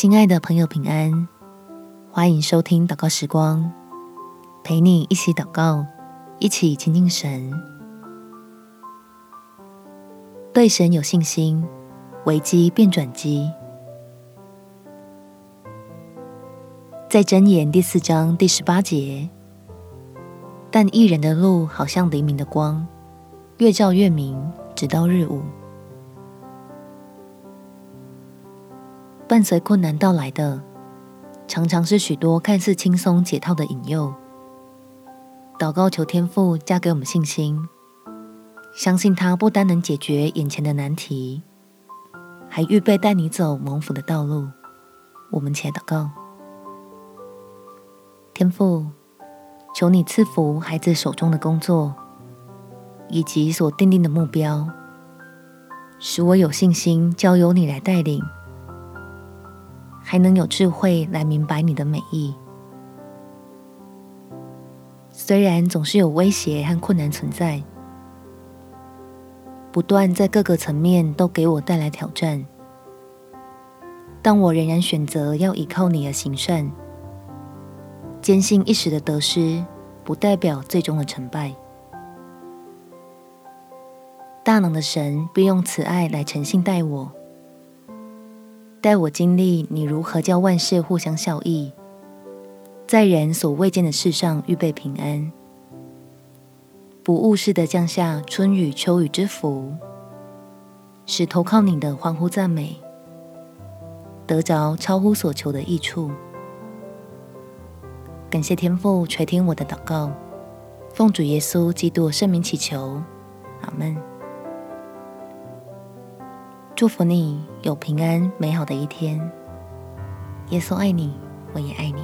亲爱的朋友，平安！欢迎收听祷告时光，陪你一起祷告，一起亲近神。对神有信心，危机变转机。在箴言第四章第十八节，但义人的路好像黎明的光，越照越明，直到日午。伴随困难到来的，常常是许多看似轻松解套的引诱。祷告求天父加给我们信心，相信他不单能解决眼前的难题，还预备带你走蒙福的道路。我们且祷告：天父，求你赐福孩子手中的工作，以及所定定的目标，使我有信心交由你来带领。还能有智慧来明白你的美意。虽然总是有威胁和困难存在，不断在各个层面都给我带来挑战，但我仍然选择要依靠你而行善，坚信一时的得失不代表最终的成败。大能的神必用慈爱来诚信待我。带我经历你如何叫万事互相效益，在人所未见的事上预备平安，不误事的降下春雨秋雨之福，使投靠你的欢呼赞美，得着超乎所求的益处。感谢天父垂听我的祷告，奉主耶稣基督圣名祈求，阿门。祝福你有平安美好的一天。耶稣爱你，我也爱你。